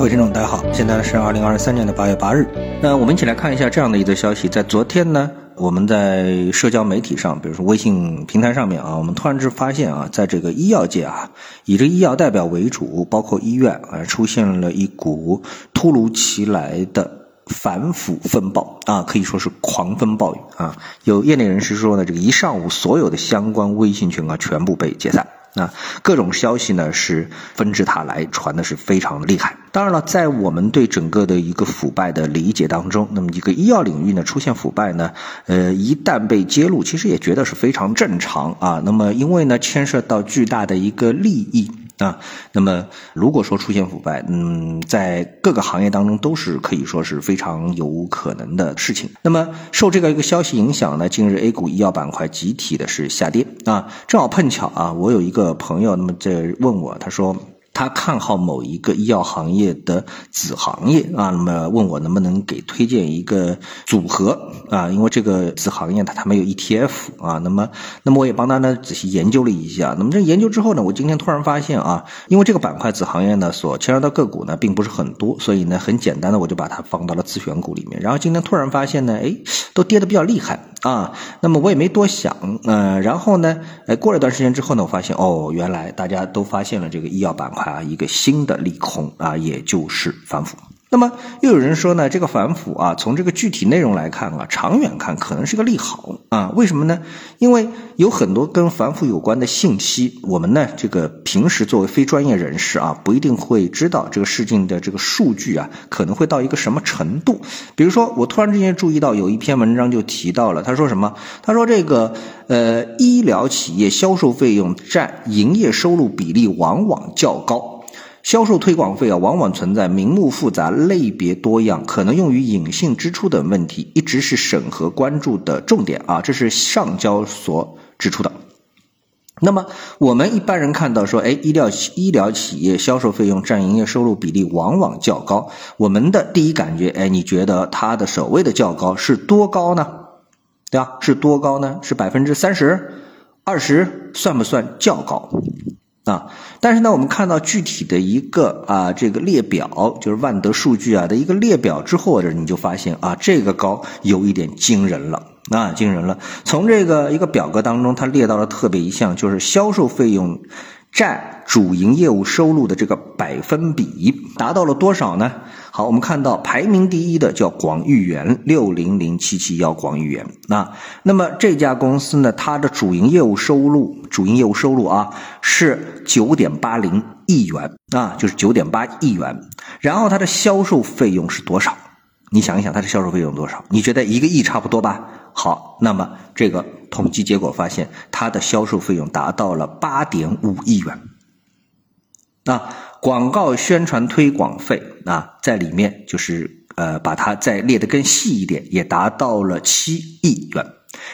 各位听众，大家好，现在是二零二三年的八月八日。那我们一起来看一下这样的一则消息，在昨天呢，我们在社交媒体上，比如说微信平台上面啊，我们突然之发现啊，在这个医药界啊，以这个医药代表为主，包括医院啊，出现了一股突如其来的反腐风暴啊，可以说是狂风暴雨啊。有业内人士说呢，这个一上午所有的相关微信群啊，全部被解散。那，各种消息呢是纷至沓来，传的是非常厉害。当然了，在我们对整个的一个腐败的理解当中，那么一个医药领域呢出现腐败呢，呃，一旦被揭露，其实也觉得是非常正常啊。那么因为呢牵涉到巨大的一个利益。啊，那么如果说出现腐败，嗯，在各个行业当中都是可以说是非常有可能的事情。那么受这个一个消息影响呢，近日 A 股医药板块集体的是下跌啊，正好碰巧啊，我有一个朋友那么在问我，他说。他看好某一个医药行业的子行业啊，那么问我能不能给推荐一个组合啊？因为这个子行业它它没有 ETF 啊，那么那么我也帮他呢仔细研究了一下。那么这研究之后呢，我今天突然发现啊，因为这个板块子行业呢所牵涉到个股呢并不是很多，所以呢很简单的我就把它放到了自选股里面。然后今天突然发现呢，哎，都跌的比较厉害啊。那么我也没多想，呃，然后呢，哎，过了段时间之后呢，我发现哦，原来大家都发现了这个医药板块。啊，一个新的利空啊，也就是反腐。那么又有人说呢，这个反腐啊，从这个具体内容来看啊，长远看可能是个利好啊。为什么呢？因为有很多跟反腐有关的信息，我们呢这个平时作为非专业人士啊，不一定会知道这个事情的这个数据啊，可能会到一个什么程度。比如说，我突然之间注意到有一篇文章就提到了，他说什么？他说这个呃，医疗企业销售费用占营业收入比例往往较高。销售推广费啊，往往存在名目复杂、类别多样、可能用于隐性支出等问题，一直是审核关注的重点啊。这是上交所指出的。那么我们一般人看到说，哎，医疗医疗企业销售费用占营业收入比例往往较高，我们的第一感觉，哎，你觉得它的所谓的较高是多高呢？对吧？是多高呢？是百分之三十、二十，算不算较高？啊，但是呢，我们看到具体的一个啊，这个列表就是万德数据啊的一个列表之后，这你就发现啊，这个高有一点惊人了啊，惊人了。从这个一个表格当中，它列到了特别一项，就是销售费用占主营业务收入的这个百分比达到了多少呢？好，我们看到排名第一的叫广誉源六零零七七幺广誉源那，那么这家公司呢，它的主营业务收入，主营业务收入啊是九点八零亿元啊，就是九点八亿元。然后它的销售费用是多少？你想一想，它的销售费用多少？你觉得一个亿差不多吧？好，那么这个统计结果发现，它的销售费用达到了八点五亿元那。广告宣传推广费啊，在里面就是呃，把它再列得更细一点，也达到了七亿元。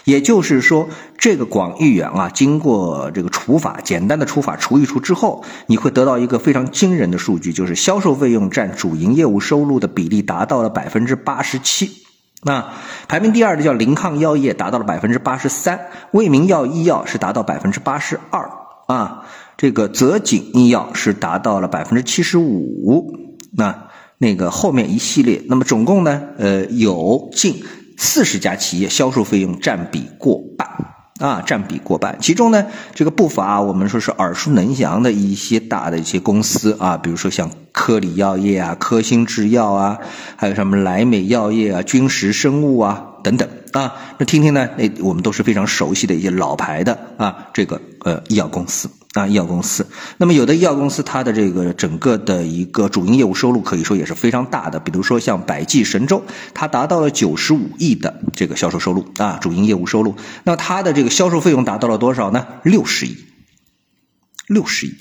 也就是说，这个广义元啊，经过这个除法，简单的除法除一除之后，你会得到一个非常惊人的数据，就是销售费用占主营业务收入的比例达到了百分之八十七。那排名第二的叫林抗药业，达到了百分之八十三；卫明药医药是达到百分之八十二啊。这个泽锦医药是达到了百分之七十五，那那个后面一系列，那么总共呢，呃，有近四十家企业销售费用占比过半啊，占比过半。其中呢，这个不乏我们说是耳熟能详的一些大的一些公司啊，比如说像科里药业啊、科兴制药啊，还有什么莱美药业啊、君实生物啊等等啊。那听听呢，那我们都是非常熟悉的一些老牌的啊，这个呃医药公司。啊，医药公司，那么有的医药公司，它的这个整个的一个主营业务收入可以说也是非常大的，比如说像百济神州，它达到了九十五亿的这个销售收入啊，主营业务收入，那它的这个销售费用达到了多少呢？六十亿，六十亿，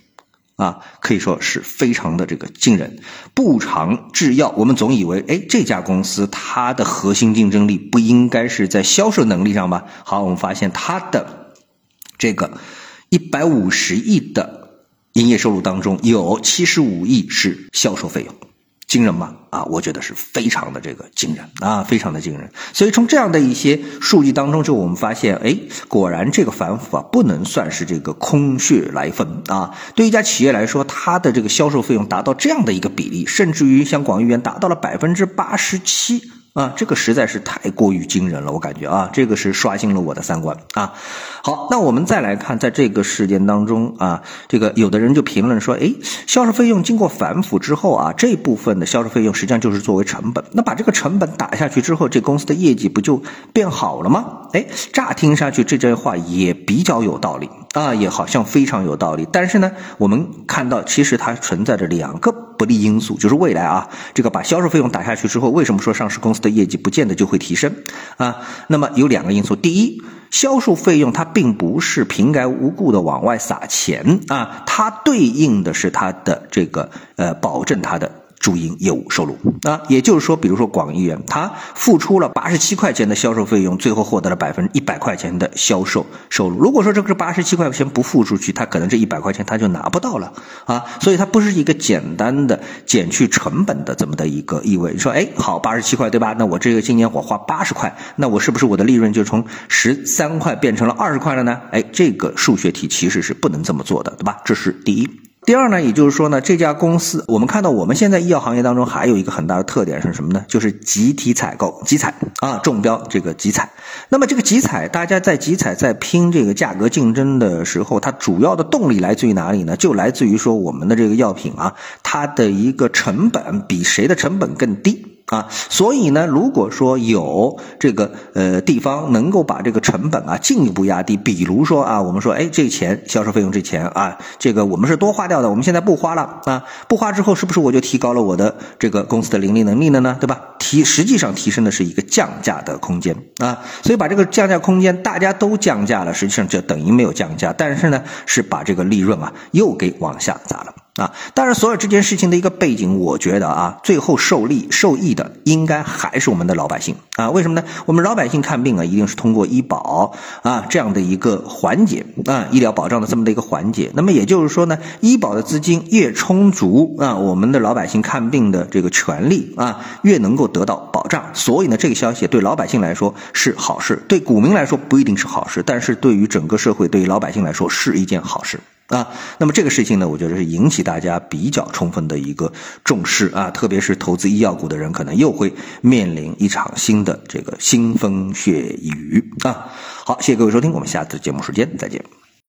啊，可以说是非常的这个惊人。步长制药，我们总以为，哎，这家公司它的核心竞争力不应该是在销售能力上吧？好，我们发现它的这个。一百五十亿的营业收入当中，有七十五亿是销售费用，惊人吗？啊，我觉得是非常的这个惊人啊，非常的惊人。所以从这样的一些数据当中，就我们发现，哎，果然这个反腐啊，不能算是这个空穴来风啊。对一家企业来说，它的这个销售费用达到这样的一个比例，甚至于像广誉源达到了百分之八十七。啊，这个实在是太过于惊人了，我感觉啊，这个是刷新了我的三观啊。好，那我们再来看，在这个事件当中啊，这个有的人就评论说，哎，销售费用经过反腐之后啊，这部分的销售费用实际上就是作为成本，那把这个成本打下去之后，这公司的业绩不就变好了吗？哎，乍听上去这句话也比较有道理啊，也好像非常有道理。但是呢，我们看到其实它存在着两个不利因素，就是未来啊，这个把销售费用打下去之后，为什么说上市公司的业绩不见得就会提升啊？那么有两个因素，第一，销售费用它并不是平白无故的往外撒钱啊，它对应的是它的这个呃，保证它的。主营业务收入啊，也就是说，比如说广义元，他付出了八十七块钱的销售费用，最后获得了百分之一百块钱的销售收入。如果说这个八十七块钱不付出去，他可能这一百块钱他就拿不到了啊。所以它不是一个简单的减去成本的这么的一个意味。你说，哎，好，八十七块对吧？那我这个今年我花八十块，那我是不是我的利润就从十三块变成了二十块了呢？哎，这个数学题其实是不能这么做的，对吧？这是第一。第二呢，也就是说呢，这家公司我们看到我们现在医药行业当中还有一个很大的特点是什么呢？就是集体采购、集采啊，中标这个集采。那么这个集采，大家在集采在拼这个价格竞争的时候，它主要的动力来自于哪里呢？就来自于说我们的这个药品啊，它的一个成本比谁的成本更低。啊，所以呢，如果说有这个呃地方能够把这个成本啊进一步压低，比如说啊，我们说哎，这钱销售费用这钱啊，这个我们是多花掉的，我们现在不花了啊，不花之后是不是我就提高了我的这个公司的盈利能力了呢？对吧？提实际上提升的是一个降价的空间啊，所以把这个降价空间大家都降价了，实际上就等于没有降价，但是呢，是把这个利润啊又给往下砸了。啊，当然，所有这件事情的一个背景，我觉得啊，最后受利受益的应该还是我们的老百姓啊。为什么呢？我们老百姓看病啊，一定是通过医保啊这样的一个环节啊，医疗保障的这么的一个环节。那么也就是说呢，医保的资金越充足啊，我们的老百姓看病的这个权利啊，越能够得到保障。所以呢，这个消息对老百姓来说是好事，对股民来说不一定是好事，但是对于整个社会，对于老百姓来说是一件好事。啊，那么这个事情呢，我觉得是引起大家比较充分的一个重视啊，特别是投资医药股的人，可能又会面临一场新的这个腥风血雨啊。好，谢谢各位收听，我们下次节目时间再见。